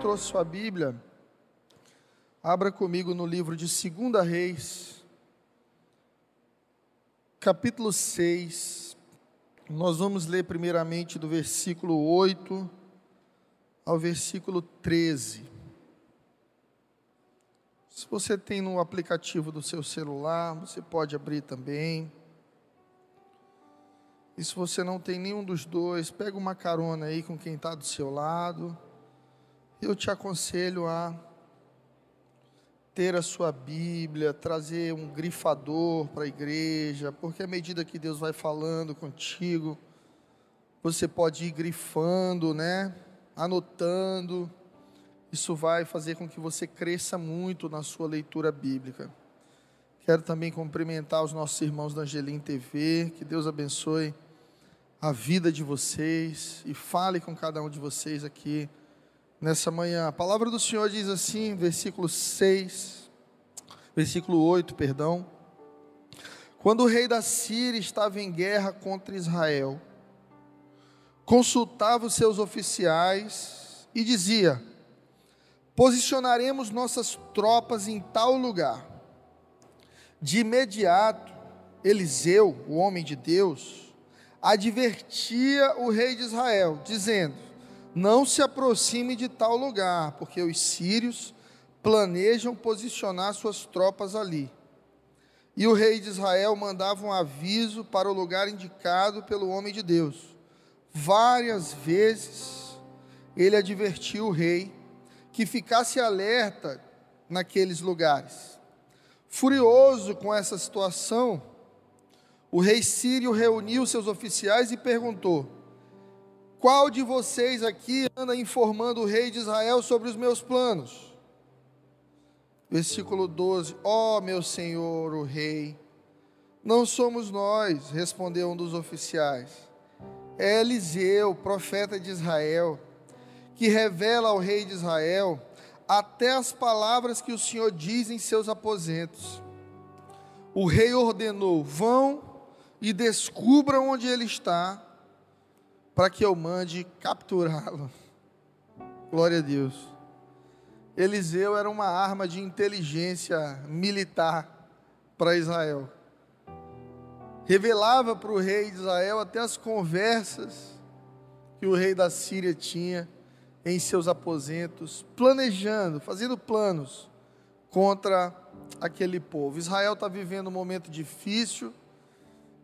trouxe sua Bíblia, abra comigo no livro de 2 Reis, capítulo 6. Nós vamos ler primeiramente do versículo 8 ao versículo 13. Se você tem no aplicativo do seu celular, você pode abrir também. E se você não tem nenhum dos dois, pega uma carona aí com quem está do seu lado. Eu te aconselho a ter a sua Bíblia, trazer um grifador para a igreja, porque à medida que Deus vai falando contigo, você pode ir grifando, né? Anotando. Isso vai fazer com que você cresça muito na sua leitura bíblica. Quero também cumprimentar os nossos irmãos da Angelim TV. Que Deus abençoe a vida de vocês e fale com cada um de vocês aqui nessa manhã. A palavra do Senhor diz assim, versículo 6, versículo 8, perdão. Quando o rei da Síria estava em guerra contra Israel, consultava os seus oficiais e dizia: Posicionaremos nossas tropas em tal lugar. De imediato, Eliseu, o homem de Deus, advertia o rei de Israel, dizendo: Não se aproxime de tal lugar, porque os sírios planejam posicionar suas tropas ali. E o rei de Israel mandava um aviso para o lugar indicado pelo homem de Deus. Várias vezes ele advertiu o rei que ficasse alerta naqueles lugares. Furioso com essa situação, o rei Sírio reuniu seus oficiais e perguntou: Qual de vocês aqui anda informando o rei de Israel sobre os meus planos? Versículo 12: Ó oh, meu senhor, o rei, não somos nós, respondeu um dos oficiais. É Eliseu, profeta de Israel, que revela ao rei de Israel até as palavras que o Senhor diz em seus aposentos. O rei ordenou: Vão e descubra onde ele está, para que eu mande capturá-lo. Glória a Deus. Eliseu era uma arma de inteligência militar para Israel. Revelava para o rei de Israel até as conversas que o rei da Síria tinha em seus aposentos, planejando, fazendo planos contra aquele povo. Israel está vivendo um momento difícil,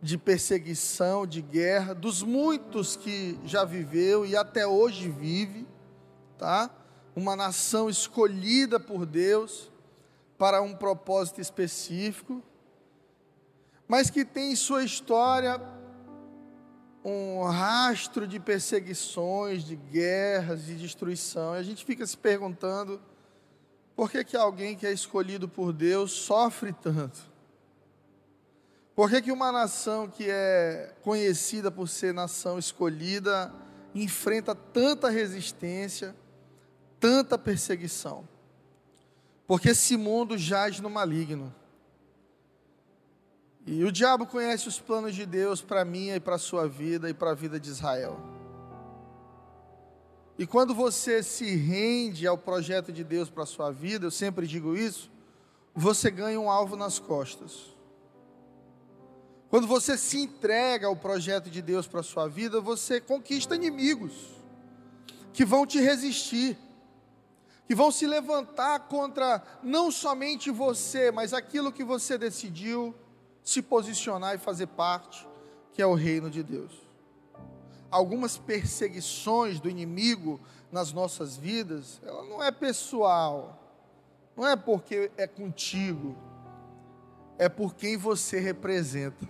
de perseguição, de guerra, dos muitos que já viveu e até hoje vive, tá? Uma nação escolhida por Deus para um propósito específico, mas que tem em sua história um rastro de perseguições, de guerras, de destruição. E a gente fica se perguntando por que, que alguém que é escolhido por Deus sofre tanto? Por que, que uma nação que é conhecida por ser nação escolhida enfrenta tanta resistência, tanta perseguição? Porque esse mundo jaz no maligno. E o diabo conhece os planos de Deus para mim e para a sua vida e para a vida de Israel. E quando você se rende ao projeto de Deus para a sua vida, eu sempre digo isso, você ganha um alvo nas costas. Quando você se entrega ao projeto de Deus para a sua vida, você conquista inimigos que vão te resistir, que vão se levantar contra não somente você, mas aquilo que você decidiu se posicionar e fazer parte, que é o reino de Deus. Algumas perseguições do inimigo nas nossas vidas, ela não é pessoal, não é porque é contigo, é por quem você representa.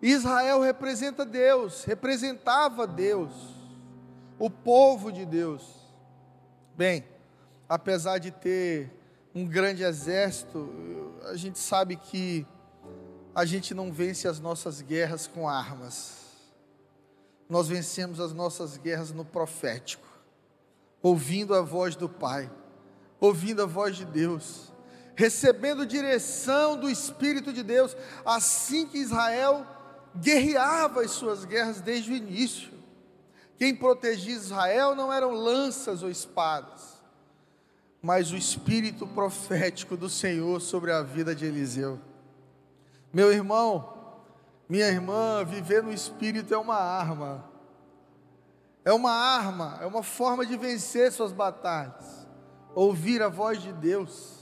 Israel representa Deus, representava Deus, o povo de Deus. Bem, apesar de ter um grande exército, a gente sabe que a gente não vence as nossas guerras com armas. Nós vencemos as nossas guerras no profético, ouvindo a voz do Pai, ouvindo a voz de Deus, recebendo direção do Espírito de Deus, assim que Israel guerreava as suas guerras desde o início. Quem protegia Israel não eram lanças ou espadas, mas o espírito profético do Senhor sobre a vida de Eliseu. Meu irmão, minha irmã, viver no espírito é uma arma. É uma arma, é uma forma de vencer suas batalhas. Ouvir a voz de Deus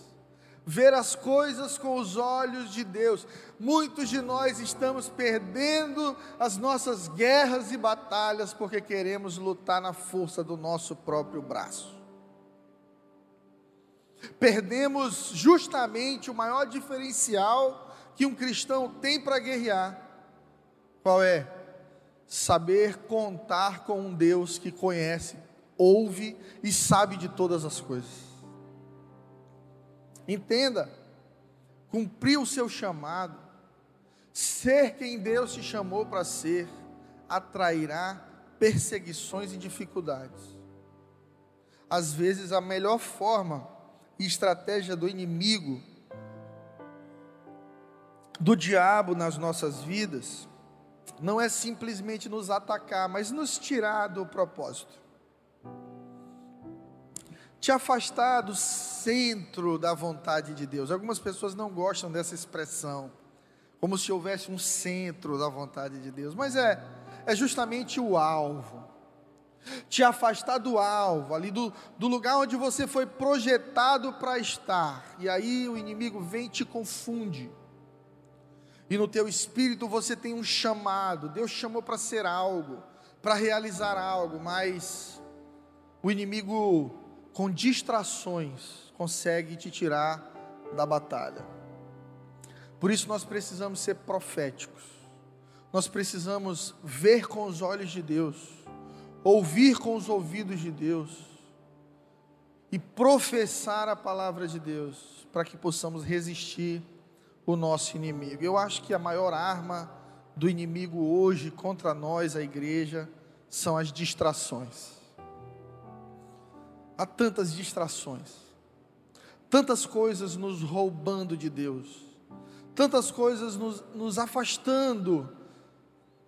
ver as coisas com os olhos de Deus. Muitos de nós estamos perdendo as nossas guerras e batalhas porque queremos lutar na força do nosso próprio braço. Perdemos justamente o maior diferencial que um cristão tem para guerrear. Qual é? Saber contar com um Deus que conhece, ouve e sabe de todas as coisas. Entenda, cumprir o seu chamado, ser quem Deus te chamou para ser, atrairá perseguições e dificuldades. Às vezes, a melhor forma e estratégia do inimigo, do diabo nas nossas vidas, não é simplesmente nos atacar, mas nos tirar do propósito te afastar do centro da vontade de Deus. Algumas pessoas não gostam dessa expressão, como se houvesse um centro da vontade de Deus, mas é, é justamente o alvo. Te afastar do alvo, ali do, do lugar onde você foi projetado para estar, e aí o inimigo vem e te confunde. E no teu espírito você tem um chamado, Deus chamou para ser algo, para realizar algo, mas o inimigo com distrações, consegue te tirar da batalha. Por isso nós precisamos ser proféticos. Nós precisamos ver com os olhos de Deus, ouvir com os ouvidos de Deus e professar a palavra de Deus para que possamos resistir o nosso inimigo. Eu acho que a maior arma do inimigo hoje contra nós, a igreja, são as distrações. Há tantas distrações, tantas coisas nos roubando de Deus, tantas coisas nos, nos afastando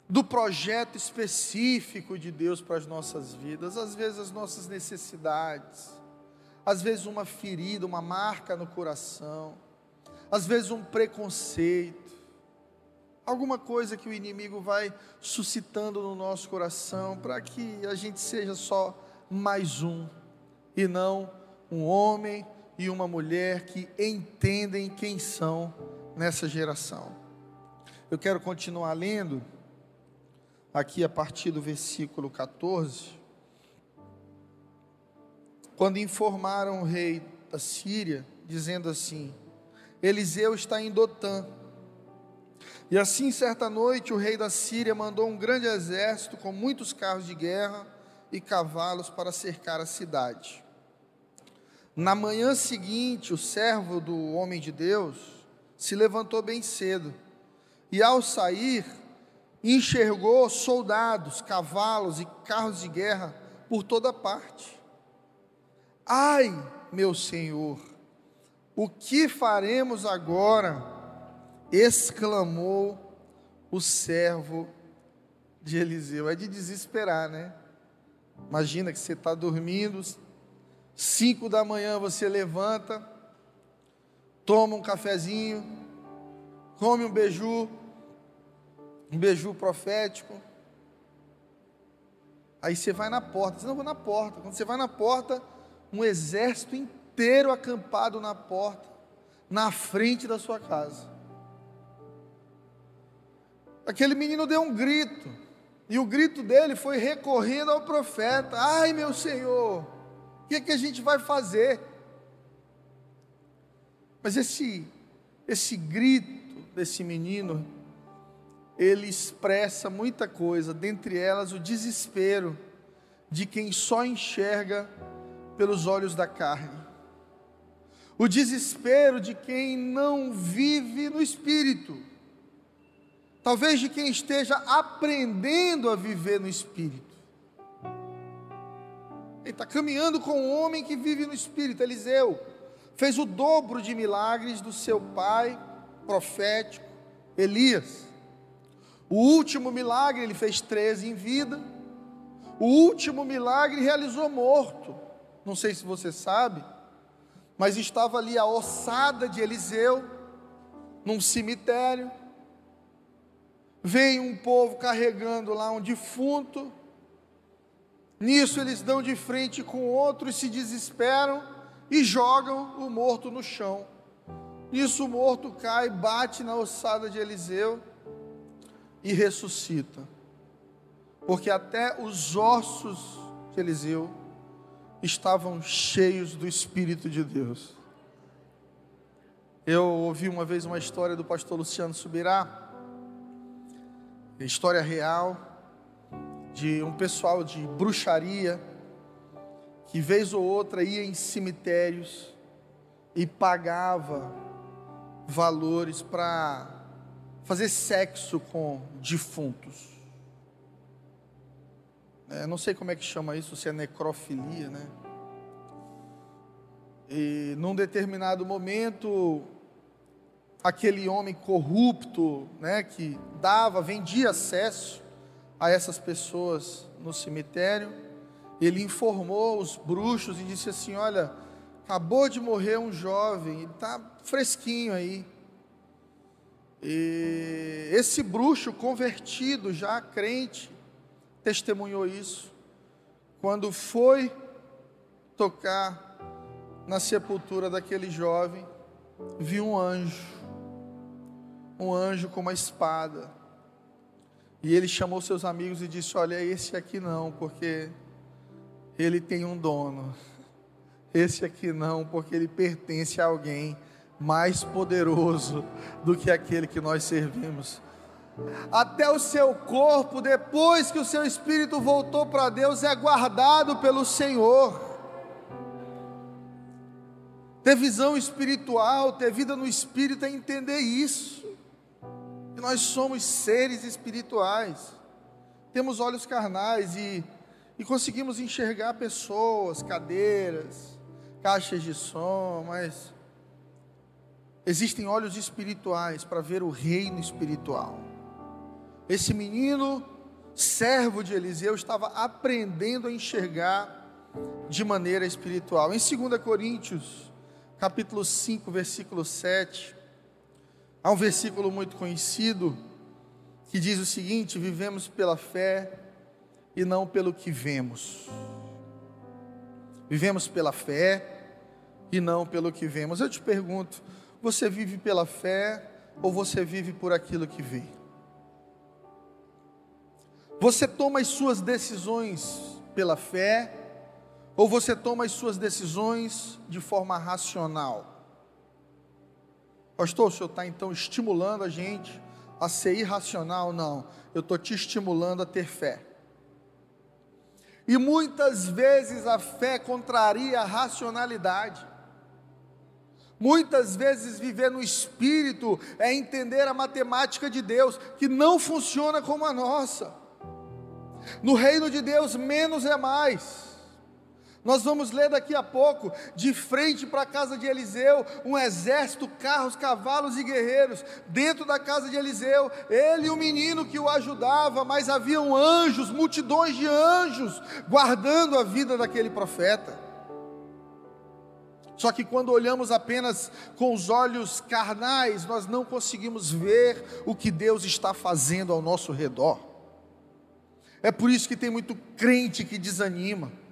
do projeto específico de Deus para as nossas vidas, às vezes as nossas necessidades, às vezes uma ferida, uma marca no coração, às vezes um preconceito, alguma coisa que o inimigo vai suscitando no nosso coração para que a gente seja só mais um e não um homem e uma mulher que entendem quem são nessa geração. Eu quero continuar lendo aqui a partir do versículo 14. Quando informaram o rei da Síria, dizendo assim: Eliseu está em Dotã. E assim, certa noite, o rei da Síria mandou um grande exército com muitos carros de guerra e cavalos para cercar a cidade. Na manhã seguinte, o servo do homem de Deus se levantou bem cedo e, ao sair, enxergou soldados, cavalos e carros de guerra por toda parte. Ai, meu senhor, o que faremos agora? exclamou o servo de Eliseu. É de desesperar, né? Imagina que você está dormindo, Cinco da manhã você levanta, toma um cafezinho, come um beiju, um beiju profético. Aí você vai na porta, você não vou na porta. Quando você vai na porta, um exército inteiro acampado na porta, na frente da sua casa. Aquele menino deu um grito, e o grito dele foi recorrendo ao profeta: Ai, meu senhor, o que, é que a gente vai fazer? Mas esse, esse grito desse menino, ele expressa muita coisa, dentre elas o desespero de quem só enxerga pelos olhos da carne, o desespero de quem não vive no espírito, talvez de quem esteja aprendendo a viver no espírito. Ele está caminhando com um homem que vive no Espírito, Eliseu. Fez o dobro de milagres do seu pai profético, Elias. O último milagre ele fez 13 em vida. O último milagre realizou morto. Não sei se você sabe, mas estava ali a ossada de Eliseu, num cemitério. Vem um povo carregando lá um defunto. Nisso eles dão de frente com outro e se desesperam e jogam o morto no chão. Nisso o morto cai, bate na ossada de Eliseu e ressuscita. Porque até os ossos de Eliseu estavam cheios do Espírito de Deus. Eu ouvi uma vez uma história do pastor Luciano Subirá, história real, de um pessoal de bruxaria, que vez ou outra ia em cemitérios e pagava valores para fazer sexo com defuntos. É, não sei como é que chama isso, se é necrofilia, né? E num determinado momento, aquele homem corrupto, né, que dava, vendia acesso a essas pessoas no cemitério, ele informou os bruxos e disse assim: Olha, acabou de morrer um jovem, ele está fresquinho aí. E esse bruxo convertido, já crente, testemunhou isso. Quando foi tocar na sepultura daquele jovem, viu um anjo, um anjo com uma espada. E ele chamou seus amigos e disse: Olha, esse aqui não, porque ele tem um dono. Esse aqui não, porque ele pertence a alguém mais poderoso do que aquele que nós servimos. Até o seu corpo, depois que o seu espírito voltou para Deus, é guardado pelo Senhor. Ter visão espiritual, ter vida no espírito é entender isso. Que nós somos seres espirituais. Temos olhos carnais e, e conseguimos enxergar pessoas, cadeiras, caixas de som, mas Existem olhos espirituais para ver o reino espiritual. Esse menino, servo de Eliseu, estava aprendendo a enxergar de maneira espiritual. Em 2 Coríntios, capítulo 5, versículo 7, há um versículo muito conhecido que diz o seguinte: Vivemos pela fé e não pelo que vemos. Vivemos pela fé e não pelo que vemos. Eu te pergunto, você vive pela fé ou você vive por aquilo que vê? Você toma as suas decisões pela fé ou você toma as suas decisões de forma racional? Pastor, o senhor está então estimulando a gente a ser irracional? Não, eu estou te estimulando a ter fé. E muitas vezes a fé contraria a racionalidade. Muitas vezes viver no espírito é entender a matemática de Deus, que não funciona como a nossa. No reino de Deus, menos é mais. Nós vamos ler daqui a pouco, de frente para a casa de Eliseu, um exército, carros, cavalos e guerreiros, dentro da casa de Eliseu, ele e o menino que o ajudava, mas haviam anjos, multidões de anjos, guardando a vida daquele profeta. Só que quando olhamos apenas com os olhos carnais, nós não conseguimos ver o que Deus está fazendo ao nosso redor. É por isso que tem muito crente que desanima.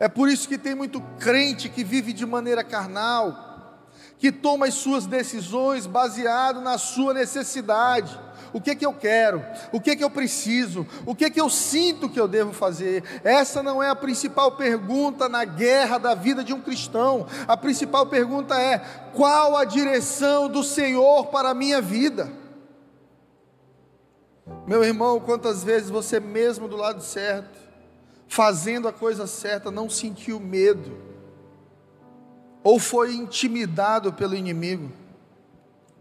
É por isso que tem muito crente que vive de maneira carnal, que toma as suas decisões baseado na sua necessidade o que que eu quero, o que que eu preciso, o que que eu sinto que eu devo fazer. Essa não é a principal pergunta na guerra da vida de um cristão. A principal pergunta é: qual a direção do Senhor para a minha vida? Meu irmão, quantas vezes você mesmo do lado certo, fazendo a coisa certa, não sentiu medo, ou foi intimidado pelo inimigo?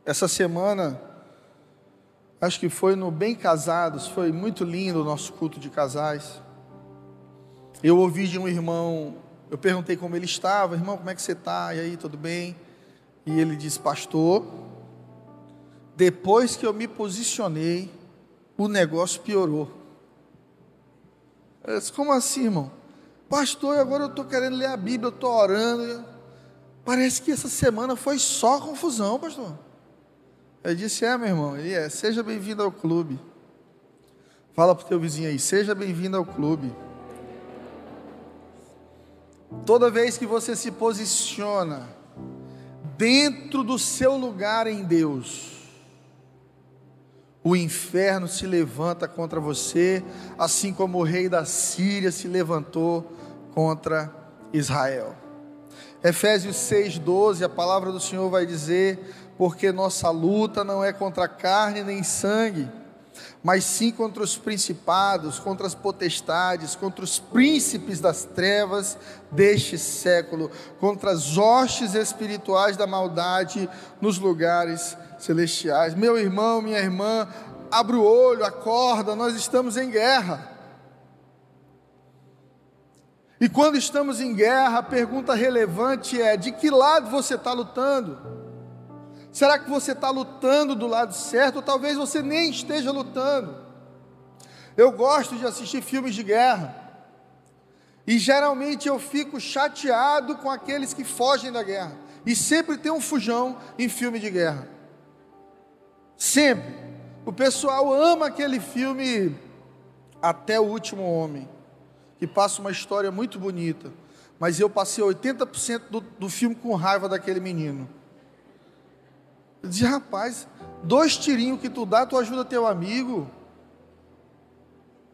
Essa semana, acho que foi no Bem Casados, foi muito lindo o nosso culto de casais. Eu ouvi de um irmão, eu perguntei como ele estava, irmão, como é que você está? E aí, tudo bem? E ele disse, pastor, depois que eu me posicionei, o negócio piorou. Eu disse, como assim, irmão? Pastor, agora eu estou querendo ler a Bíblia, eu estou orando. Parece que essa semana foi só confusão, pastor. Eu disse, é, meu irmão, ele é, seja bem-vindo ao clube. Fala para o teu vizinho aí, seja bem-vindo ao clube. Toda vez que você se posiciona dentro do seu lugar em Deus, o inferno se levanta contra você, assim como o rei da Síria se levantou contra Israel. Efésios 6,12, a palavra do Senhor vai dizer: Porque nossa luta não é contra carne nem sangue, mas sim contra os principados, contra as potestades, contra os príncipes das trevas deste século, contra as hostes espirituais da maldade nos lugares celestiais. Meu irmão, minha irmã, abre o olho, acorda, nós estamos em guerra. E quando estamos em guerra, a pergunta relevante é: de que lado você está lutando? Será que você está lutando do lado certo? Ou talvez você nem esteja lutando. Eu gosto de assistir filmes de guerra. E geralmente eu fico chateado com aqueles que fogem da guerra. E sempre tem um fujão em filme de guerra. Sempre. O pessoal ama aquele filme Até o Último Homem, que passa uma história muito bonita. Mas eu passei 80% do, do filme com raiva daquele menino. Eu disse, rapaz, dois tirinhos que tu dá, tu ajuda teu amigo.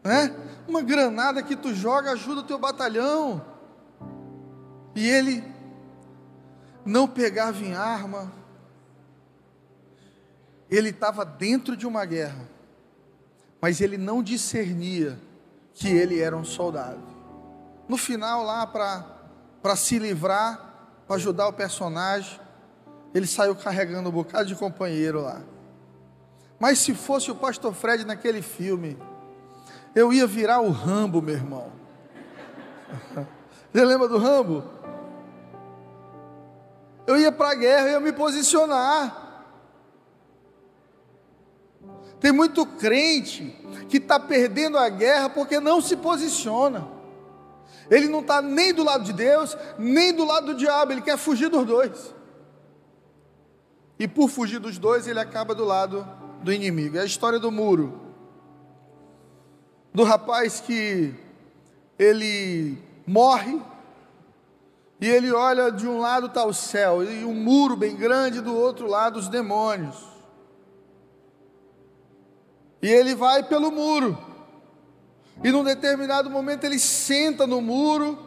Né? Uma granada que tu joga, ajuda teu batalhão. E ele não pegava em arma. Ele estava dentro de uma guerra, mas ele não discernia que ele era um soldado. No final, lá para se livrar, para ajudar o personagem, ele saiu carregando um bocado de companheiro lá. Mas se fosse o pastor Fred naquele filme, eu ia virar o Rambo, meu irmão. Você lembra do Rambo? Eu ia para a guerra, eu ia me posicionar. Tem muito crente que está perdendo a guerra porque não se posiciona. Ele não está nem do lado de Deus, nem do lado do diabo, ele quer fugir dos dois. E por fugir dos dois, ele acaba do lado do inimigo. É a história do muro. Do rapaz que ele morre e ele olha de um lado está o céu e um muro bem grande do outro lado os demônios. E ele vai pelo muro. E num determinado momento ele senta no muro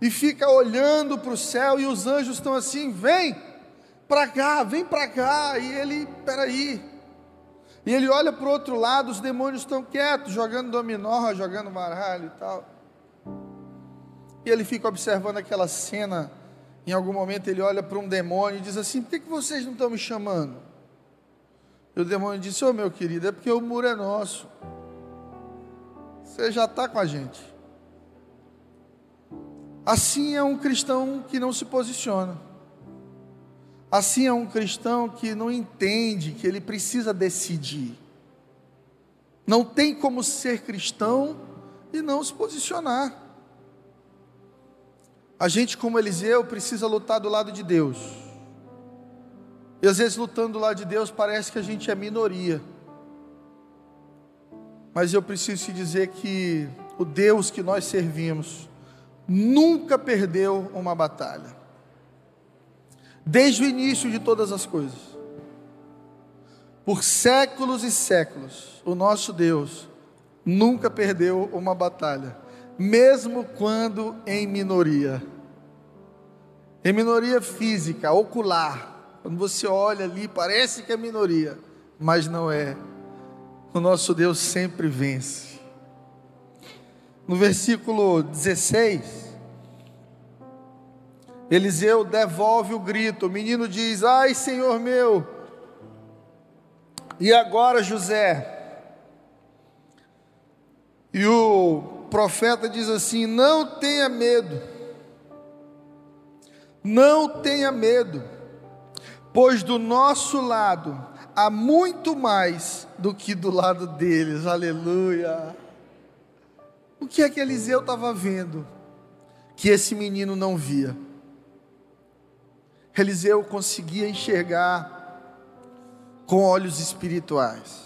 e fica olhando para o céu e os anjos estão assim: "Vem!" para cá, vem para cá. E ele, peraí. E ele olha para o outro lado, os demônios estão quietos, jogando dominó, jogando baralho e tal. E ele fica observando aquela cena. Em algum momento ele olha para um demônio e diz assim: Por que, que vocês não estão me chamando? E o demônio disse: Ô oh, meu querido, é porque o muro é nosso. Você já está com a gente. Assim é um cristão que não se posiciona. Assim é um cristão que não entende que ele precisa decidir. Não tem como ser cristão e não se posicionar. A gente, como Eliseu, precisa lutar do lado de Deus. E às vezes, lutando do lado de Deus, parece que a gente é minoria. Mas eu preciso te dizer que o Deus que nós servimos nunca perdeu uma batalha desde o início de todas as coisas. Por séculos e séculos, o nosso Deus nunca perdeu uma batalha, mesmo quando em minoria. Em minoria física, ocular. Quando você olha ali, parece que é minoria, mas não é. O nosso Deus sempre vence. No versículo 16, Eliseu devolve o grito. O menino diz: Ai, Senhor meu. E agora, José? E o profeta diz assim: Não tenha medo. Não tenha medo, pois do nosso lado há muito mais do que do lado deles. Aleluia. O que é que Eliseu estava vendo que esse menino não via? Eliseu conseguia enxergar com olhos espirituais.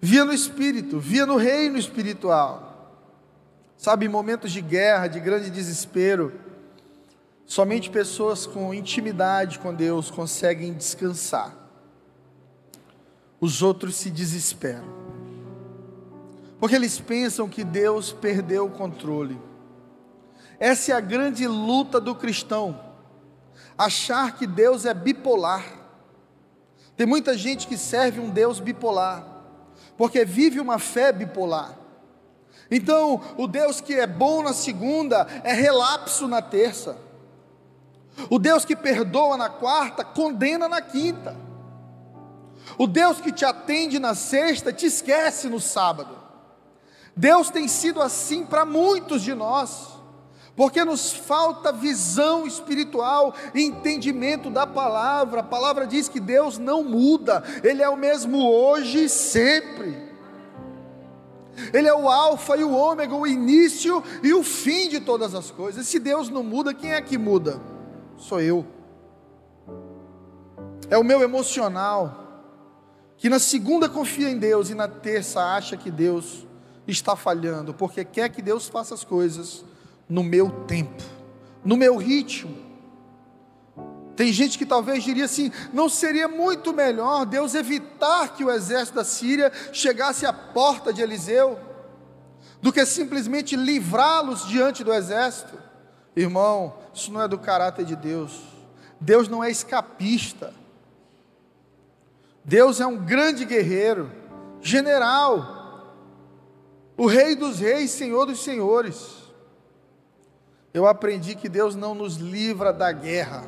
Via no espírito, via no reino espiritual. Sabe, em momentos de guerra, de grande desespero, somente pessoas com intimidade com Deus conseguem descansar. Os outros se desesperam. Porque eles pensam que Deus perdeu o controle. Essa é a grande luta do cristão. Achar que Deus é bipolar. Tem muita gente que serve um Deus bipolar, porque vive uma fé bipolar. Então, o Deus que é bom na segunda é relapso na terça. O Deus que perdoa na quarta, condena na quinta. O Deus que te atende na sexta, te esquece no sábado. Deus tem sido assim para muitos de nós porque nos falta visão espiritual, entendimento da palavra. A palavra diz que Deus não muda, Ele é o mesmo hoje e sempre. Ele é o Alfa e o Ômega, o início e o fim de todas as coisas. Se Deus não muda, quem é que muda? Sou eu. É o meu emocional, que na segunda confia em Deus e na terça acha que Deus está falhando, porque quer que Deus faça as coisas no meu tempo, no meu ritmo. Tem gente que talvez diria assim: não seria muito melhor Deus evitar que o exército da Síria chegasse à porta de Eliseu, do que simplesmente livrá-los diante do exército? Irmão, isso não é do caráter de Deus. Deus não é escapista. Deus é um grande guerreiro, general, o Rei dos Reis, Senhor dos Senhores. Eu aprendi que Deus não nos livra da guerra.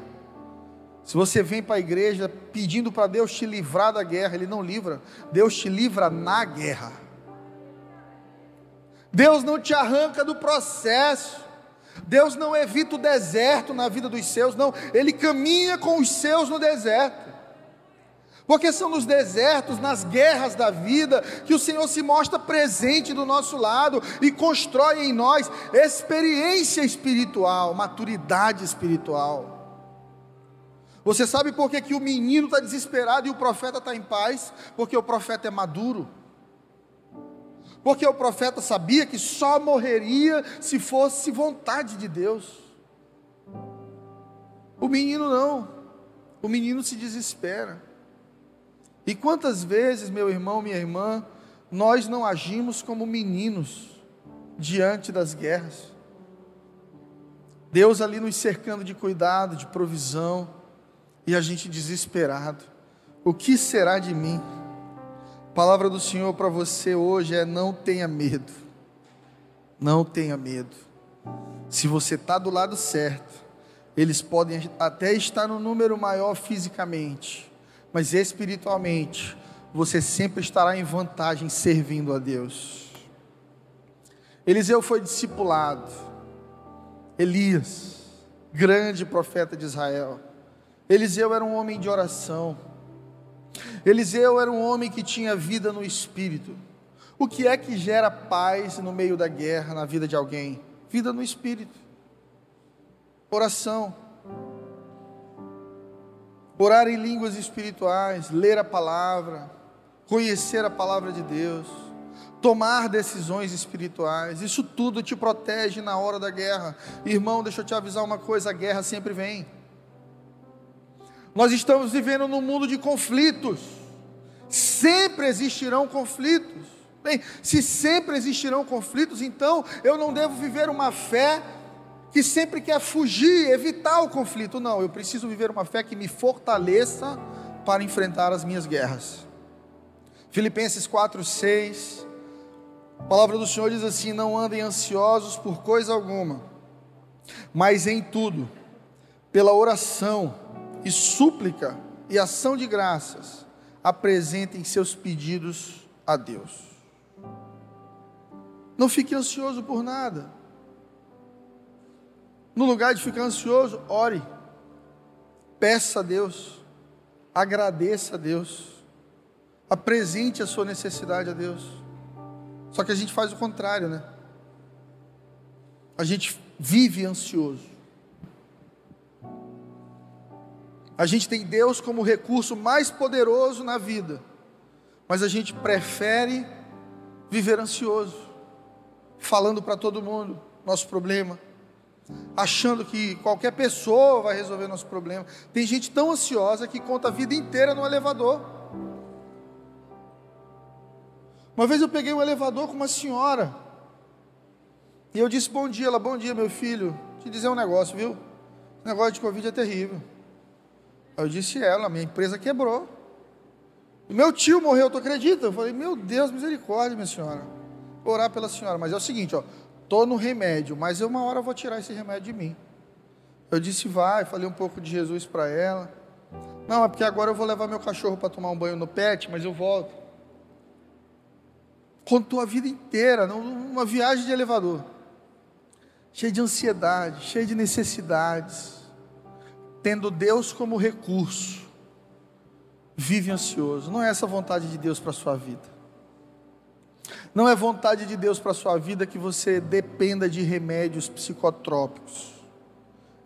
Se você vem para a igreja pedindo para Deus te livrar da guerra, Ele não livra, Deus te livra na guerra. Deus não te arranca do processo, Deus não evita o deserto na vida dos seus, não, Ele caminha com os seus no deserto. Porque são nos desertos, nas guerras da vida, que o Senhor se mostra presente do nosso lado e constrói em nós experiência espiritual, maturidade espiritual. Você sabe por que, que o menino está desesperado e o profeta está em paz? Porque o profeta é maduro. Porque o profeta sabia que só morreria se fosse vontade de Deus. O menino não. O menino se desespera. E quantas vezes, meu irmão, minha irmã, nós não agimos como meninos diante das guerras? Deus ali nos cercando de cuidado, de provisão, e a gente desesperado. O que será de mim? Palavra do Senhor para você hoje é: não tenha medo. Não tenha medo. Se você está do lado certo, eles podem até estar no número maior fisicamente, mas espiritualmente você sempre estará em vantagem servindo a Deus. Eliseu foi discipulado, Elias, grande profeta de Israel. Eliseu era um homem de oração. Eliseu era um homem que tinha vida no espírito. O que é que gera paz no meio da guerra na vida de alguém? Vida no espírito. Oração orar em línguas espirituais, ler a palavra, conhecer a palavra de Deus, tomar decisões espirituais, isso tudo te protege na hora da guerra. Irmão, deixa eu te avisar uma coisa: a guerra sempre vem. Nós estamos vivendo num mundo de conflitos, sempre existirão conflitos. Bem, se sempre existirão conflitos, então eu não devo viver uma fé que sempre quer fugir, evitar o conflito. Não, eu preciso viver uma fé que me fortaleça para enfrentar as minhas guerras. Filipenses 4, 6. A palavra do Senhor diz assim: Não andem ansiosos por coisa alguma, mas em tudo, pela oração e súplica e ação de graças, apresentem seus pedidos a Deus. Não fique ansioso por nada. No lugar de ficar ansioso, ore. Peça a Deus. Agradeça a Deus. Apresente a sua necessidade a Deus. Só que a gente faz o contrário, né? A gente vive ansioso. A gente tem Deus como recurso mais poderoso na vida, mas a gente prefere viver ansioso, falando para todo mundo nosso problema, achando que qualquer pessoa vai resolver nosso problema. Tem gente tão ansiosa que conta a vida inteira no elevador. Uma vez eu peguei um elevador com uma senhora, e eu disse bom dia, ela, bom dia meu filho, te dizer um negócio, viu? O negócio de Covid é terrível. Aí eu disse ela, minha empresa quebrou. Meu tio morreu, tu acredita? Eu falei, meu Deus, misericórdia, minha senhora. Vou orar pela senhora, mas é o seguinte, ó, tô no remédio, mas eu uma hora vou tirar esse remédio de mim. Eu disse, vai, falei um pouco de Jesus para ela. Não, é porque agora eu vou levar meu cachorro para tomar um banho no pet, mas eu volto. Contou a vida inteira, numa viagem de elevador cheio de ansiedade, cheio de necessidades, tendo Deus como recurso, vive ansioso. Não é essa vontade de Deus para a sua vida. Não é vontade de Deus para a sua vida que você dependa de remédios psicotrópicos.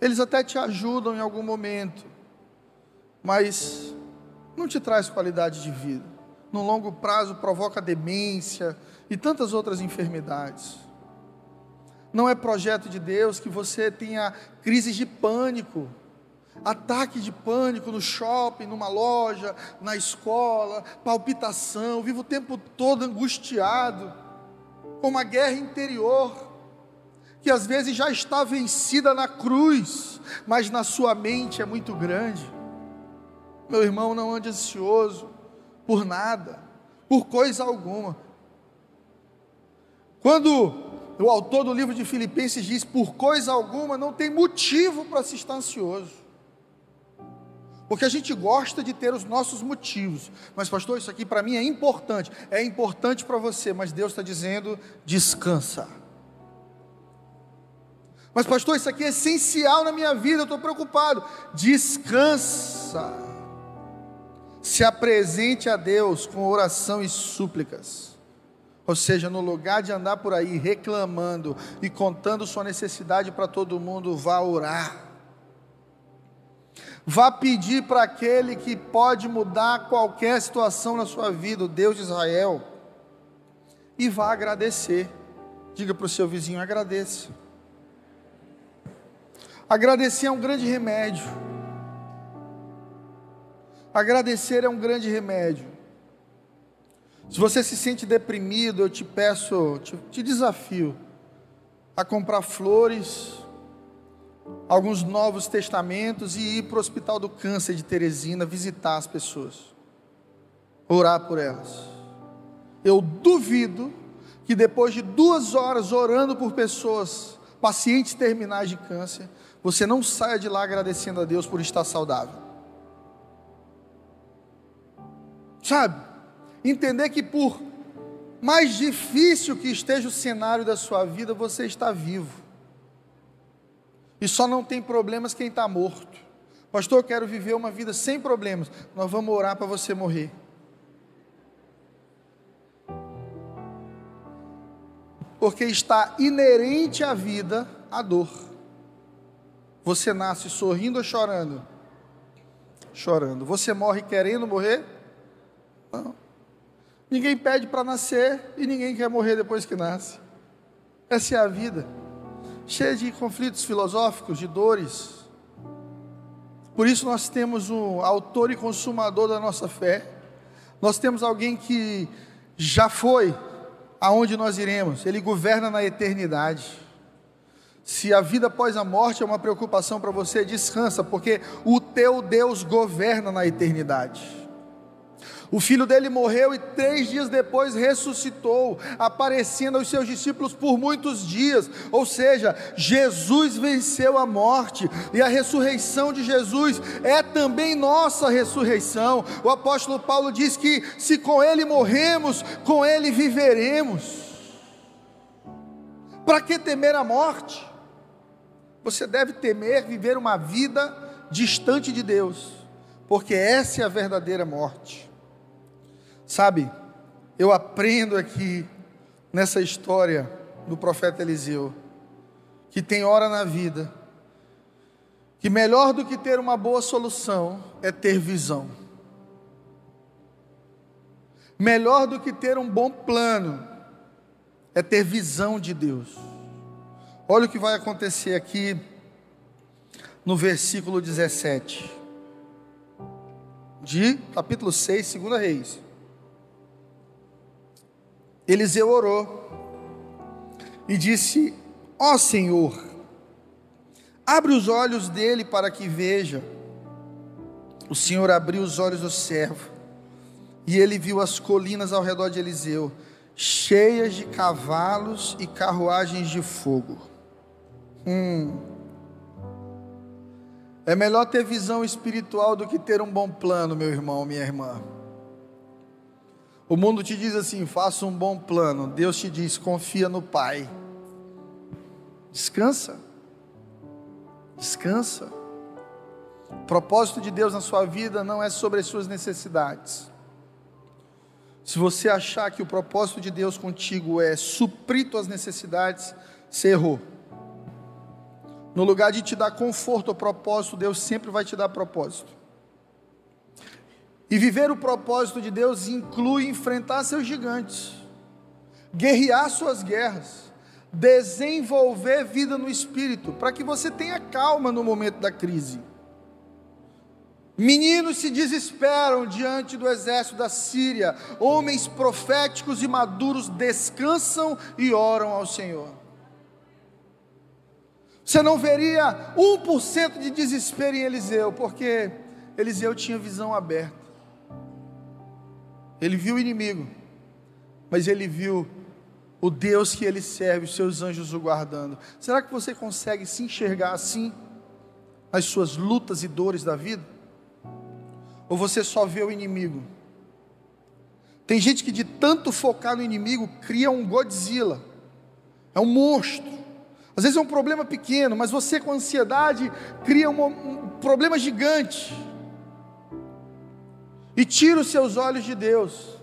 Eles até te ajudam em algum momento, mas não te traz qualidade de vida. No longo prazo provoca demência e tantas outras enfermidades. Não é projeto de Deus que você tenha crises de pânico, ataque de pânico no shopping, numa loja, na escola, palpitação, viva o tempo todo angustiado, com uma guerra interior, que às vezes já está vencida na cruz, mas na sua mente é muito grande. Meu irmão, não ande ansioso por nada, por coisa alguma. Quando o autor do livro de Filipenses diz: por coisa alguma não tem motivo para se estar ansioso. Porque a gente gosta de ter os nossos motivos. Mas, pastor, isso aqui para mim é importante. É importante para você, mas Deus está dizendo: descansa. Mas, pastor, isso aqui é essencial na minha vida, eu estou preocupado. Descansa. Se apresente a Deus com oração e súplicas ou seja, no lugar de andar por aí reclamando e contando sua necessidade para todo mundo, vá orar. Vá pedir para aquele que pode mudar qualquer situação na sua vida, o Deus de Israel, e vá agradecer. Diga para o seu vizinho: agradeça. Agradecer é um grande remédio. Agradecer é um grande remédio. Se você se sente deprimido, eu te peço, te, te desafio a comprar flores, alguns novos testamentos e ir para o Hospital do Câncer de Teresina visitar as pessoas, orar por elas. Eu duvido que depois de duas horas orando por pessoas, pacientes terminais de câncer, você não saia de lá agradecendo a Deus por estar saudável. Sabe? entender que por mais difícil que esteja o cenário da sua vida, você está vivo. E só não tem problemas quem está morto. Pastor, eu quero viver uma vida sem problemas. Nós vamos orar para você morrer. Porque está inerente à vida a dor. Você nasce sorrindo ou chorando? Chorando. Você morre querendo morrer? Não. Ninguém pede para nascer e ninguém quer morrer depois que nasce. Essa é a vida, cheia de conflitos filosóficos, de dores. Por isso nós temos um autor e consumador da nossa fé. Nós temos alguém que já foi aonde nós iremos. Ele governa na eternidade. Se a vida após a morte é uma preocupação para você, descansa, porque o teu Deus governa na eternidade. O filho dele morreu e três dias depois ressuscitou, aparecendo aos seus discípulos por muitos dias. Ou seja, Jesus venceu a morte e a ressurreição de Jesus é também nossa ressurreição. O apóstolo Paulo diz que se com ele morremos, com ele viveremos. Para que temer a morte? Você deve temer viver uma vida distante de Deus, porque essa é a verdadeira morte. Sabe, eu aprendo aqui nessa história do profeta Eliseu, que tem hora na vida, que melhor do que ter uma boa solução é ter visão. Melhor do que ter um bom plano é ter visão de Deus. Olha o que vai acontecer aqui no versículo 17 de capítulo 6, 2 Reis. Eliseu orou e disse: Ó oh, Senhor, abre os olhos dele para que veja. O Senhor abriu os olhos do servo e ele viu as colinas ao redor de Eliseu, cheias de cavalos e carruagens de fogo. Hum. É melhor ter visão espiritual do que ter um bom plano, meu irmão, minha irmã. O mundo te diz assim: faça um bom plano. Deus te diz: confia no Pai. Descansa. Descansa. O propósito de Deus na sua vida não é sobre as suas necessidades. Se você achar que o propósito de Deus contigo é suprir tuas necessidades, você errou. No lugar de te dar conforto ou propósito, Deus sempre vai te dar propósito. E viver o propósito de Deus inclui enfrentar seus gigantes, guerrear suas guerras, desenvolver vida no espírito, para que você tenha calma no momento da crise. Meninos se desesperam diante do exército da Síria, homens proféticos e maduros descansam e oram ao Senhor. Você não veria 1% de desespero em Eliseu, porque Eliseu tinha visão aberta. Ele viu o inimigo, mas ele viu o Deus que ele serve, os seus anjos o guardando. Será que você consegue se enxergar assim nas suas lutas e dores da vida? Ou você só vê o inimigo? Tem gente que de tanto focar no inimigo cria um Godzilla, é um monstro. Às vezes é um problema pequeno, mas você com ansiedade cria um, um problema gigante e tira os seus olhos de Deus.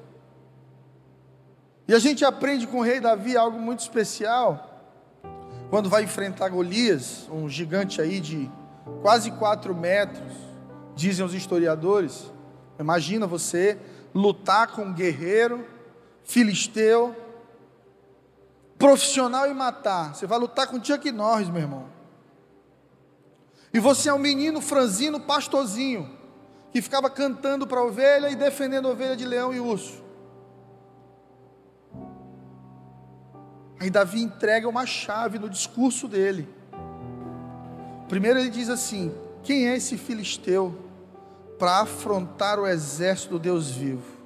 E a gente aprende com o rei Davi algo muito especial, quando vai enfrentar Golias, um gigante aí de quase quatro metros, dizem os historiadores. Imagina você lutar com um guerreiro, filisteu, profissional e matar. Você vai lutar com Chuck Norris, meu irmão. E você é um menino franzino, pastorzinho, que ficava cantando para a ovelha e defendendo a ovelha de leão e urso. Aí Davi entrega uma chave no discurso dele. Primeiro ele diz assim: Quem é esse filisteu para afrontar o exército do Deus vivo?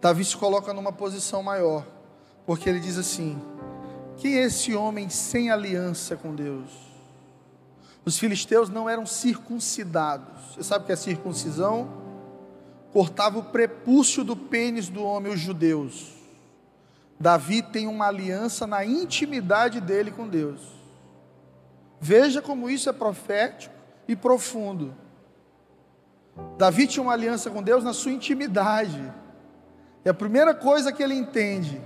Davi se coloca numa posição maior, porque ele diz assim: Quem é esse homem sem aliança com Deus? Os filisteus não eram circuncidados. Você sabe o que é circuncisão? Cortava o prepúcio do pênis do homem, os judeus. Davi tem uma aliança na intimidade dele com Deus. Veja como isso é profético e profundo. Davi tinha uma aliança com Deus na sua intimidade. E a primeira coisa que ele entende: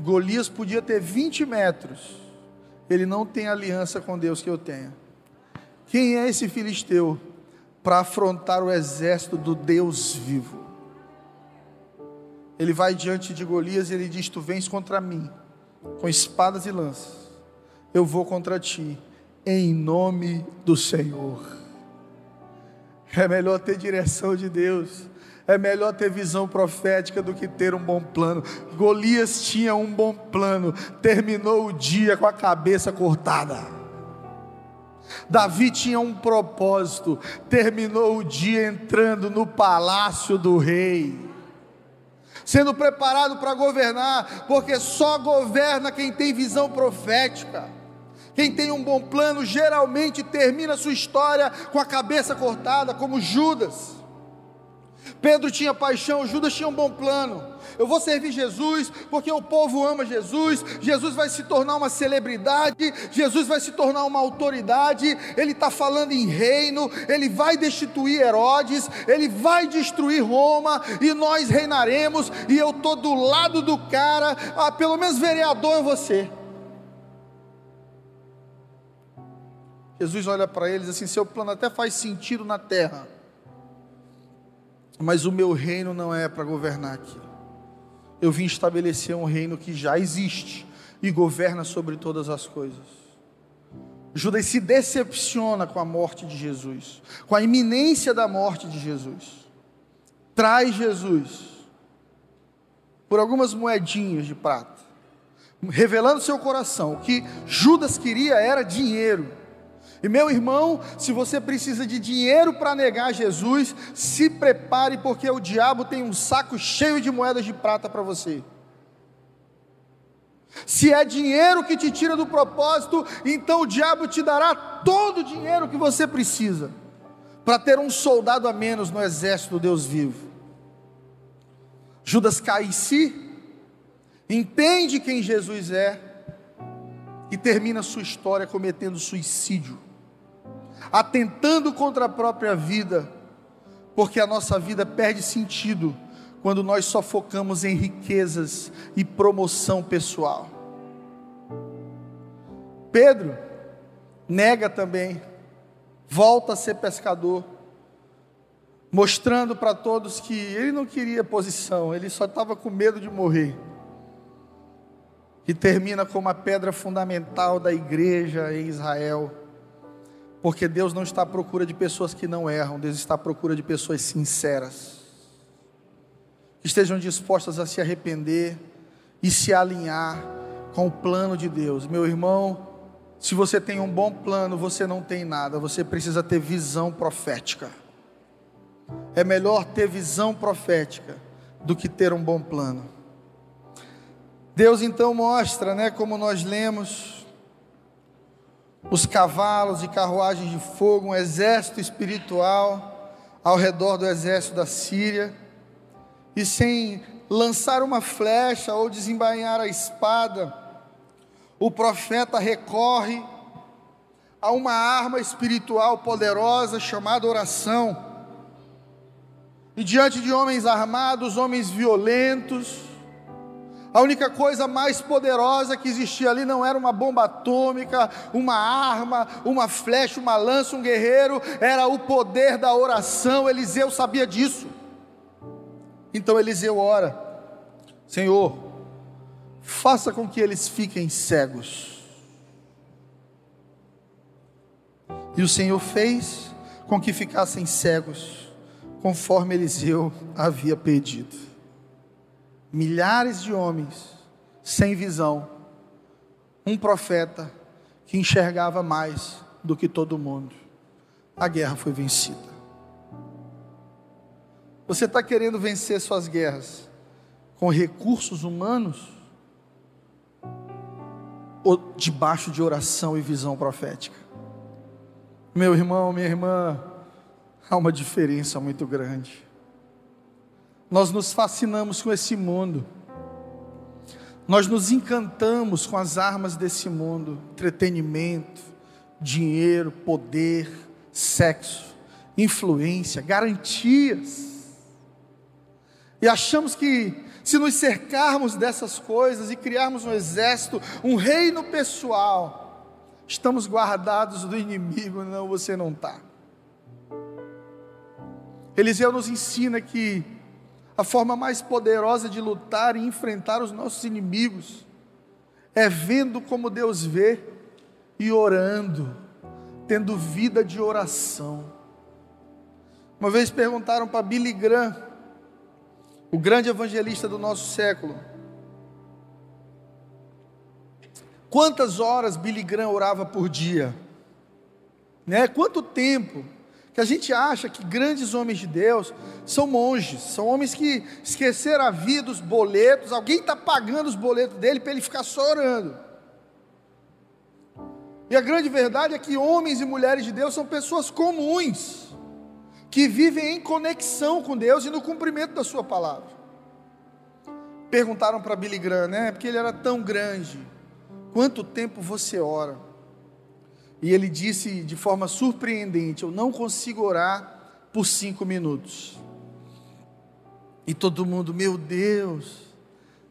Golias podia ter 20 metros, ele não tem aliança com Deus que eu tenho. Quem é esse filisteu para afrontar o exército do Deus vivo? Ele vai diante de Golias e ele diz: Tu vens contra mim, com espadas e lanças, eu vou contra ti, em nome do Senhor. É melhor ter direção de Deus, é melhor ter visão profética do que ter um bom plano. Golias tinha um bom plano, terminou o dia com a cabeça cortada. Davi tinha um propósito, terminou o dia entrando no palácio do rei, sendo preparado para governar, porque só governa quem tem visão profética. Quem tem um bom plano geralmente termina sua história com a cabeça cortada, como Judas. Pedro tinha paixão, Judas tinha um bom plano. Eu vou servir Jesus porque o povo ama Jesus. Jesus vai se tornar uma celebridade, Jesus vai se tornar uma autoridade. Ele está falando em reino, ele vai destituir Herodes, ele vai destruir Roma e nós reinaremos. E eu estou do lado do cara, ah, pelo menos vereador é você. Jesus olha para eles assim: seu plano até faz sentido na terra, mas o meu reino não é para governar aqui. Eu vim estabelecer um reino que já existe e governa sobre todas as coisas. Judas se decepciona com a morte de Jesus, com a iminência da morte de Jesus. Traz Jesus por algumas moedinhas de prata, revelando seu coração. O que Judas queria era dinheiro. E meu irmão, se você precisa de dinheiro para negar Jesus, se prepare, porque o diabo tem um saco cheio de moedas de prata para você. Se é dinheiro que te tira do propósito, então o diabo te dará todo o dinheiro que você precisa para ter um soldado a menos no exército do Deus vivo. Judas cai em si, entende quem Jesus é e termina sua história cometendo suicídio atentando contra a própria vida, porque a nossa vida perde sentido quando nós só focamos em riquezas e promoção pessoal. Pedro nega também, volta a ser pescador, mostrando para todos que ele não queria posição, ele só estava com medo de morrer. E termina como a pedra fundamental da igreja em Israel porque Deus não está à procura de pessoas que não erram, Deus está à procura de pessoas sinceras, que estejam dispostas a se arrepender e se alinhar com o plano de Deus. Meu irmão, se você tem um bom plano, você não tem nada, você precisa ter visão profética. É melhor ter visão profética do que ter um bom plano. Deus então mostra, né, como nós lemos, os cavalos e carruagens de fogo, um exército espiritual ao redor do exército da Síria, e sem lançar uma flecha ou desembainhar a espada, o profeta recorre a uma arma espiritual poderosa chamada oração. E diante de homens armados, homens violentos, a única coisa mais poderosa que existia ali não era uma bomba atômica, uma arma, uma flecha, uma lança, um guerreiro, era o poder da oração. Eliseu sabia disso. Então Eliseu ora: Senhor, faça com que eles fiquem cegos. E o Senhor fez com que ficassem cegos, conforme Eliseu havia pedido milhares de homens sem visão, um profeta que enxergava mais do que todo mundo. A guerra foi vencida. Você está querendo vencer suas guerras com recursos humanos ou debaixo de oração e visão profética? Meu irmão, minha irmã, há uma diferença muito grande. Nós nos fascinamos com esse mundo. Nós nos encantamos com as armas desse mundo: entretenimento, dinheiro, poder, sexo, influência, garantias. E achamos que se nos cercarmos dessas coisas e criarmos um exército, um reino pessoal, estamos guardados do inimigo. Não, você não está. Eliseu nos ensina que a forma mais poderosa de lutar e enfrentar os nossos inimigos é vendo como Deus vê e orando, tendo vida de oração. Uma vez perguntaram para Billy Graham, o grande evangelista do nosso século, quantas horas Billy Graham orava por dia? Né? Quanto tempo? Que a gente acha que grandes homens de Deus são monges, são homens que esqueceram a vida, os boletos, alguém está pagando os boletos dele para ele ficar só orando. E a grande verdade é que homens e mulheres de Deus são pessoas comuns, que vivem em conexão com Deus e no cumprimento da Sua palavra. Perguntaram para Billy Graham, né? Porque ele era tão grande. Quanto tempo você ora? E ele disse de forma surpreendente: Eu não consigo orar por cinco minutos. E todo mundo, meu Deus.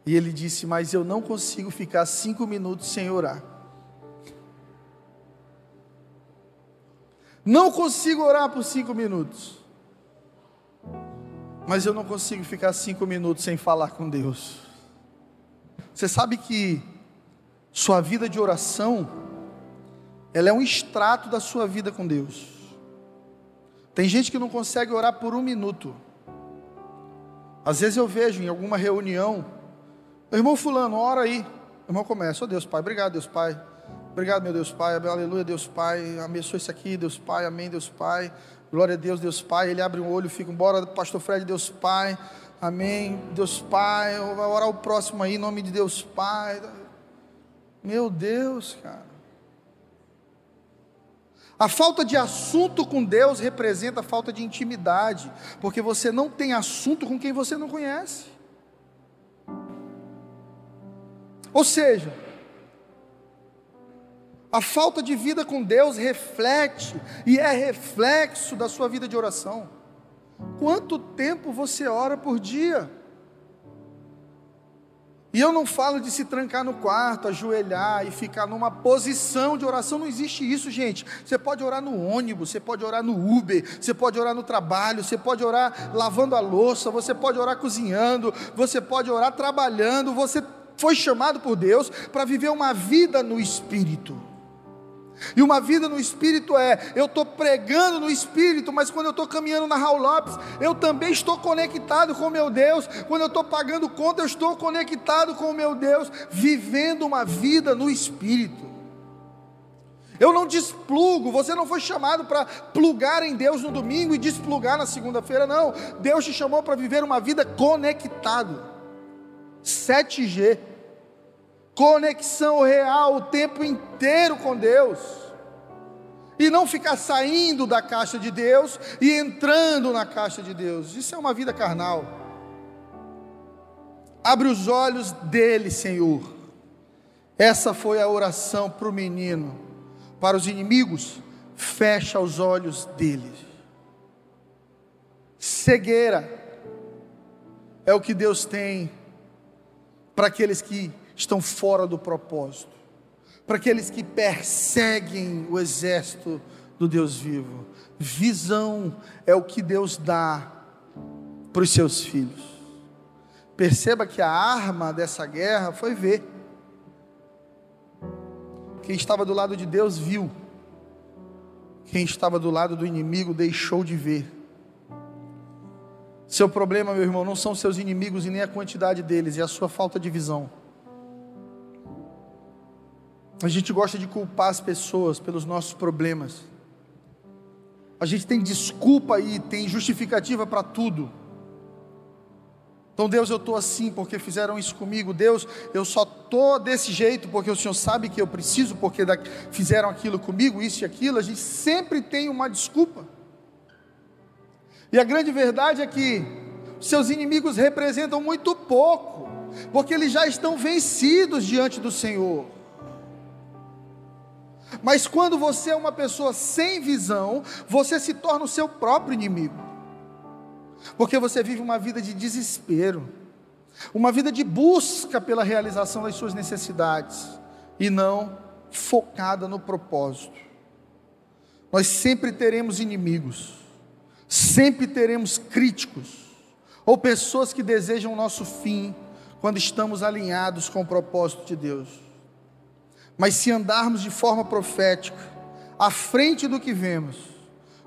E ele disse: Mas eu não consigo ficar cinco minutos sem orar. Não consigo orar por cinco minutos. Mas eu não consigo ficar cinco minutos sem falar com Deus. Você sabe que sua vida de oração, ela é um extrato da sua vida com Deus. Tem gente que não consegue orar por um minuto. Às vezes eu vejo em alguma reunião, irmão fulano, ora aí. O irmão começa, oh Deus Pai, obrigado Deus Pai. Obrigado, meu Deus Pai, aleluia, Deus Pai, abençoe isso aqui, Deus Pai, amém, Deus Pai, glória a Deus, Deus Pai. Ele abre um olho, fica embora, Pastor Fred, Deus Pai, amém, Deus Pai. Vai orar o próximo aí, em nome de Deus Pai. Meu Deus, cara. A falta de assunto com Deus representa a falta de intimidade, porque você não tem assunto com quem você não conhece. Ou seja, a falta de vida com Deus reflete e é reflexo da sua vida de oração. Quanto tempo você ora por dia? E eu não falo de se trancar no quarto, ajoelhar e ficar numa posição de oração, não existe isso, gente. Você pode orar no ônibus, você pode orar no Uber, você pode orar no trabalho, você pode orar lavando a louça, você pode orar cozinhando, você pode orar trabalhando. Você foi chamado por Deus para viver uma vida no espírito. E uma vida no Espírito é, eu estou pregando no Espírito, mas quando eu estou caminhando na Raul Lopes, eu também estou conectado com o meu Deus. Quando eu estou pagando conta, eu estou conectado com o meu Deus, vivendo uma vida no Espírito. Eu não desplugo, você não foi chamado para plugar em Deus no domingo e desplugar na segunda-feira, não. Deus te chamou para viver uma vida conectado. 7G conexão real o tempo inteiro com Deus, e não ficar saindo da caixa de Deus e entrando na caixa de Deus, isso é uma vida carnal. Abre os olhos dele, Senhor. Essa foi a oração para o menino. Para os inimigos, fecha os olhos deles. Cegueira é o que Deus tem para aqueles que estão fora do propósito, para aqueles que perseguem o exército do Deus vivo. Visão é o que Deus dá para os seus filhos. Perceba que a arma dessa guerra foi ver. Quem estava do lado de Deus viu. Quem estava do lado do inimigo deixou de ver. Seu problema, meu irmão, não são seus inimigos e nem a quantidade deles, é a sua falta de visão. A gente gosta de culpar as pessoas pelos nossos problemas. A gente tem desculpa e tem justificativa para tudo. Então, Deus, eu estou assim porque fizeram isso comigo. Deus, eu só estou desse jeito porque o Senhor sabe que eu preciso, porque fizeram aquilo comigo, isso e aquilo. A gente sempre tem uma desculpa. E a grande verdade é que seus inimigos representam muito pouco, porque eles já estão vencidos diante do Senhor. Mas quando você é uma pessoa sem visão, você se torna o seu próprio inimigo. Porque você vive uma vida de desespero, uma vida de busca pela realização das suas necessidades e não focada no propósito. Nós sempre teremos inimigos, sempre teremos críticos ou pessoas que desejam o nosso fim quando estamos alinhados com o propósito de Deus. Mas se andarmos de forma profética, à frente do que vemos,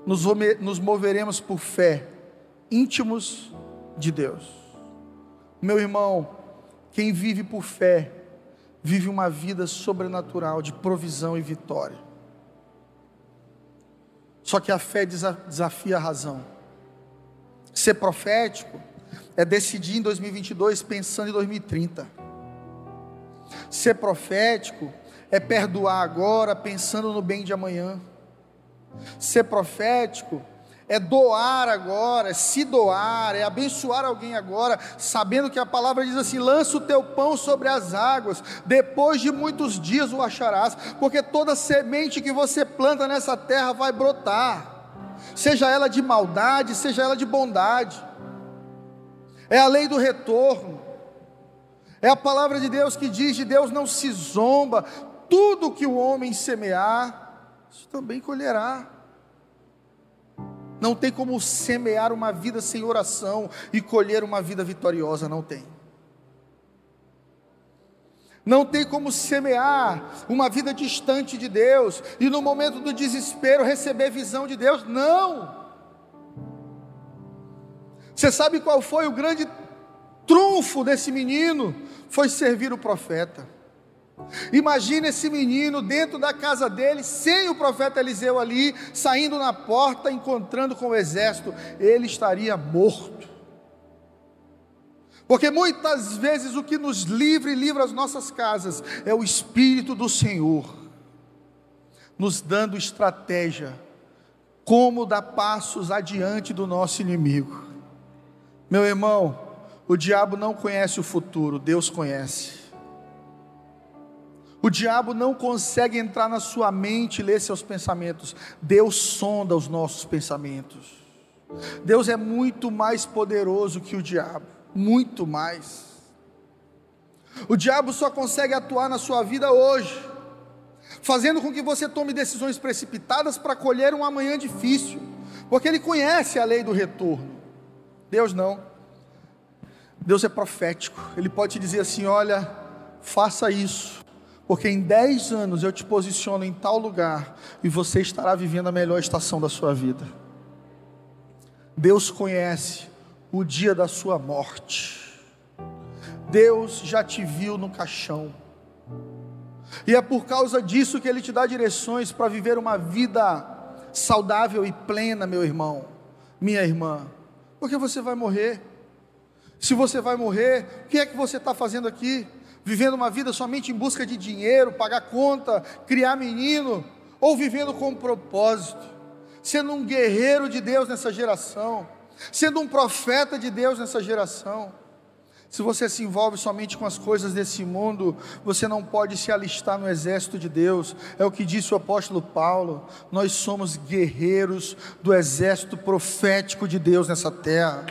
nos moveremos por fé, íntimos de Deus. Meu irmão, quem vive por fé, vive uma vida sobrenatural de provisão e vitória. Só que a fé desafia a razão. Ser profético é decidir em 2022 pensando em 2030. Ser profético é perdoar agora, pensando no bem de amanhã. Ser profético é doar agora, é se doar, é abençoar alguém agora, sabendo que a palavra diz assim: lança o teu pão sobre as águas, depois de muitos dias o acharás, porque toda semente que você planta nessa terra vai brotar, seja ela de maldade, seja ela de bondade, é a lei do retorno, é a palavra de Deus que diz: de Deus não se zomba, tudo que o homem semear, isso também colherá. Não tem como semear uma vida sem oração e colher uma vida vitoriosa, não tem. Não tem como semear uma vida distante de Deus e no momento do desespero receber visão de Deus, não. Você sabe qual foi o grande trunfo desse menino? Foi servir o profeta. Imagine esse menino dentro da casa dele, sem o profeta Eliseu ali, saindo na porta, encontrando com o exército, ele estaria morto. Porque muitas vezes o que nos livra e livra as nossas casas é o Espírito do Senhor, nos dando estratégia, como dar passos adiante do nosso inimigo. Meu irmão, o diabo não conhece o futuro, Deus conhece. O diabo não consegue entrar na sua mente e ler seus pensamentos. Deus sonda os nossos pensamentos. Deus é muito mais poderoso que o diabo, muito mais. O diabo só consegue atuar na sua vida hoje, fazendo com que você tome decisões precipitadas para colher um amanhã difícil, porque ele conhece a lei do retorno. Deus não. Deus é profético. Ele pode te dizer assim: olha, faça isso porque em 10 anos eu te posiciono em tal lugar e você estará vivendo a melhor estação da sua vida. Deus conhece o dia da sua morte. Deus já te viu no caixão. E é por causa disso que Ele te dá direções para viver uma vida saudável e plena, meu irmão, minha irmã. Porque você vai morrer. Se você vai morrer, o que é que você está fazendo aqui? Vivendo uma vida somente em busca de dinheiro, pagar conta, criar menino, ou vivendo com um propósito, sendo um guerreiro de Deus nessa geração, sendo um profeta de Deus nessa geração. Se você se envolve somente com as coisas desse mundo, você não pode se alistar no exército de Deus. É o que disse o apóstolo Paulo. Nós somos guerreiros do exército profético de Deus nessa terra.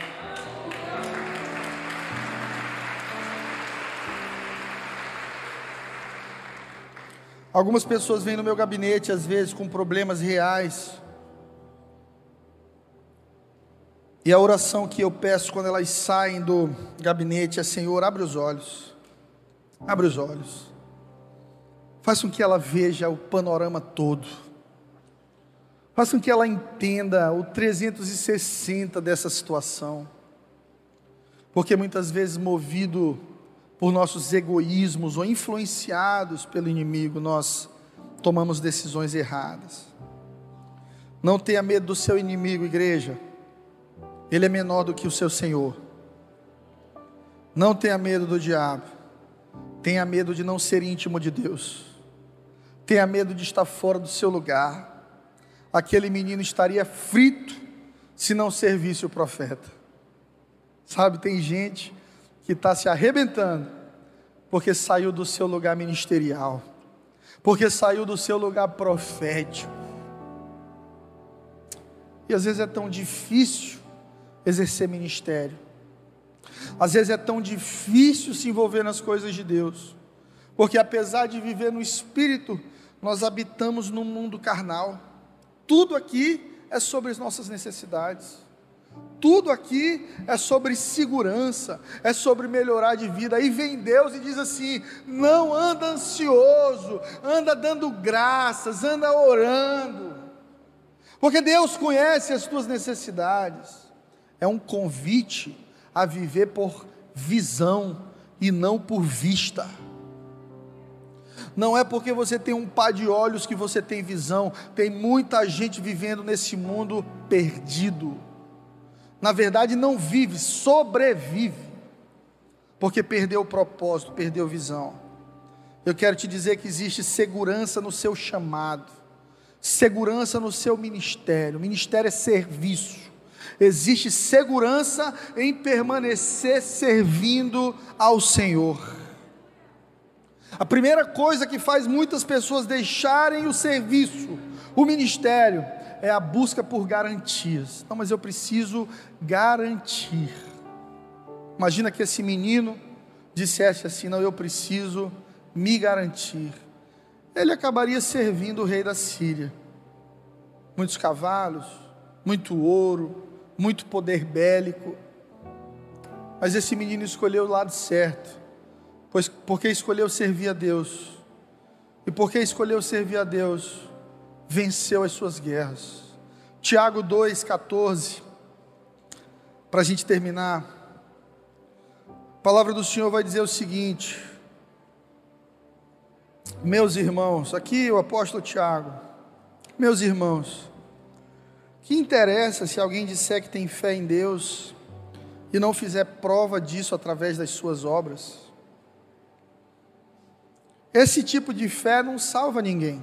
Algumas pessoas vêm no meu gabinete, às vezes, com problemas reais. E a oração que eu peço quando elas saem do gabinete é: Senhor, abre os olhos. Abre os olhos. Faça com que ela veja o panorama todo. Faça com que ela entenda o 360 dessa situação. Porque muitas vezes, movido por nossos egoísmos ou influenciados pelo inimigo, nós tomamos decisões erradas. Não tenha medo do seu inimigo, igreja. Ele é menor do que o seu Senhor. Não tenha medo do diabo. Tenha medo de não ser íntimo de Deus. Tenha medo de estar fora do seu lugar. Aquele menino estaria frito se não servisse o profeta. Sabe, tem gente que está se arrebentando, porque saiu do seu lugar ministerial, porque saiu do seu lugar profético. E às vezes é tão difícil exercer ministério, às vezes é tão difícil se envolver nas coisas de Deus, porque apesar de viver no espírito, nós habitamos num mundo carnal, tudo aqui é sobre as nossas necessidades. Tudo aqui é sobre segurança, é sobre melhorar de vida. Aí vem Deus e diz assim: não anda ansioso, anda dando graças, anda orando, porque Deus conhece as tuas necessidades. É um convite a viver por visão e não por vista. Não é porque você tem um par de olhos que você tem visão, tem muita gente vivendo nesse mundo perdido na verdade não vive, sobrevive, porque perdeu o propósito, perdeu visão. Eu quero te dizer que existe segurança no seu chamado, segurança no seu ministério. Ministério é serviço. Existe segurança em permanecer servindo ao Senhor. A primeira coisa que faz muitas pessoas deixarem o serviço, o ministério, é a busca por garantias. Não, mas eu preciso garantir. Imagina que esse menino dissesse assim: Não, eu preciso me garantir. Ele acabaria servindo o rei da Síria. Muitos cavalos, muito ouro, muito poder bélico. Mas esse menino escolheu o lado certo, pois porque escolheu servir a Deus. E porque escolheu servir a Deus, venceu as suas guerras. Tiago 2,14, para a gente terminar. A palavra do Senhor vai dizer o seguinte: Meus irmãos, aqui o apóstolo Tiago, meus irmãos, que interessa se alguém disser que tem fé em Deus e não fizer prova disso através das suas obras? Esse tipo de fé não salva ninguém.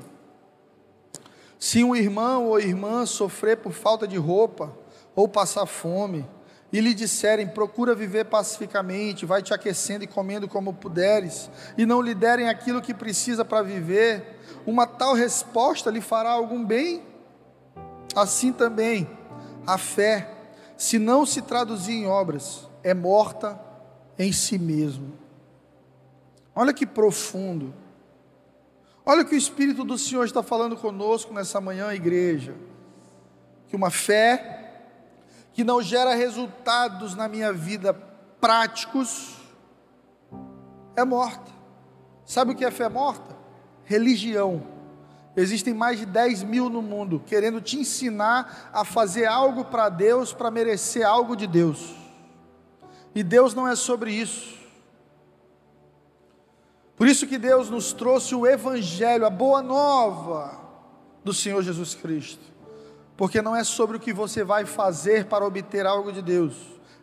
Se um irmão ou irmã sofrer por falta de roupa ou passar fome, e lhe disserem: procura viver pacificamente, vai te aquecendo e comendo como puderes, e não lhe derem aquilo que precisa para viver, uma tal resposta lhe fará algum bem? Assim também, a fé, se não se traduzir em obras, é morta em si mesmo. Olha que profundo. Olha o que o Espírito do Senhor está falando conosco nessa manhã, igreja. Que uma fé que não gera resultados na minha vida práticos, é morta. Sabe o que é fé morta? Religião. Existem mais de 10 mil no mundo querendo te ensinar a fazer algo para Deus para merecer algo de Deus. E Deus não é sobre isso. Por isso que Deus nos trouxe o Evangelho, a boa nova do Senhor Jesus Cristo porque não é sobre o que você vai fazer para obter algo de Deus,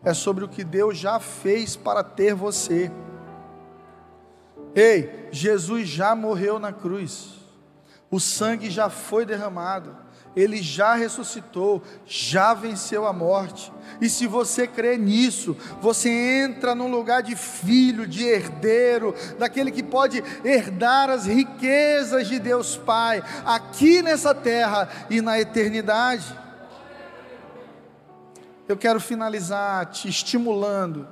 é sobre o que Deus já fez para ter você. Ei, Jesus já morreu na cruz, o sangue já foi derramado, ele já ressuscitou, já venceu a morte. E se você crê nisso, você entra num lugar de filho, de herdeiro, daquele que pode herdar as riquezas de Deus Pai, aqui nessa terra e na eternidade. Eu quero finalizar te estimulando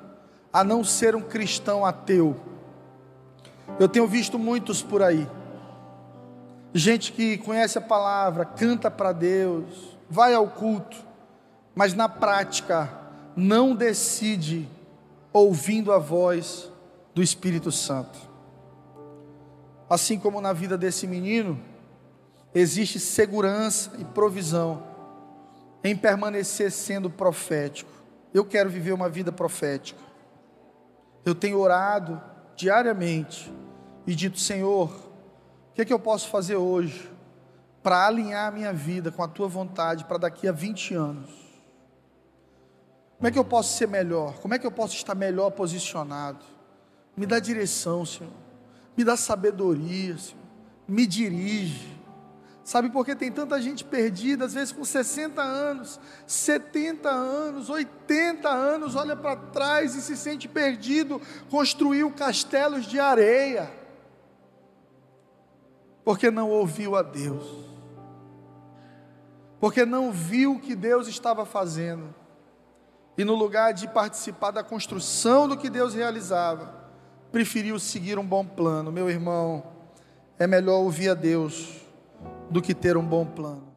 a não ser um cristão ateu. Eu tenho visto muitos por aí gente que conhece a palavra, canta para Deus, vai ao culto, mas na prática não decide ouvindo a voz do Espírito Santo. Assim como na vida desse menino, existe segurança e provisão em permanecer sendo profético. Eu quero viver uma vida profética. Eu tenho orado diariamente e dito: Senhor, que, que eu posso fazer hoje para alinhar a minha vida com a tua vontade para daqui a 20 anos? Como é que eu posso ser melhor? Como é que eu posso estar melhor posicionado? Me dá direção, Senhor. Me dá sabedoria, Senhor. Me dirige. Sabe por que tem tanta gente perdida, às vezes com 60 anos, 70 anos, 80 anos, olha para trás e se sente perdido, construiu castelos de areia porque não ouviu a Deus, porque não viu o que Deus estava fazendo, e no lugar de participar da construção do que Deus realizava, preferiu seguir um bom plano. Meu irmão, é melhor ouvir a Deus do que ter um bom plano.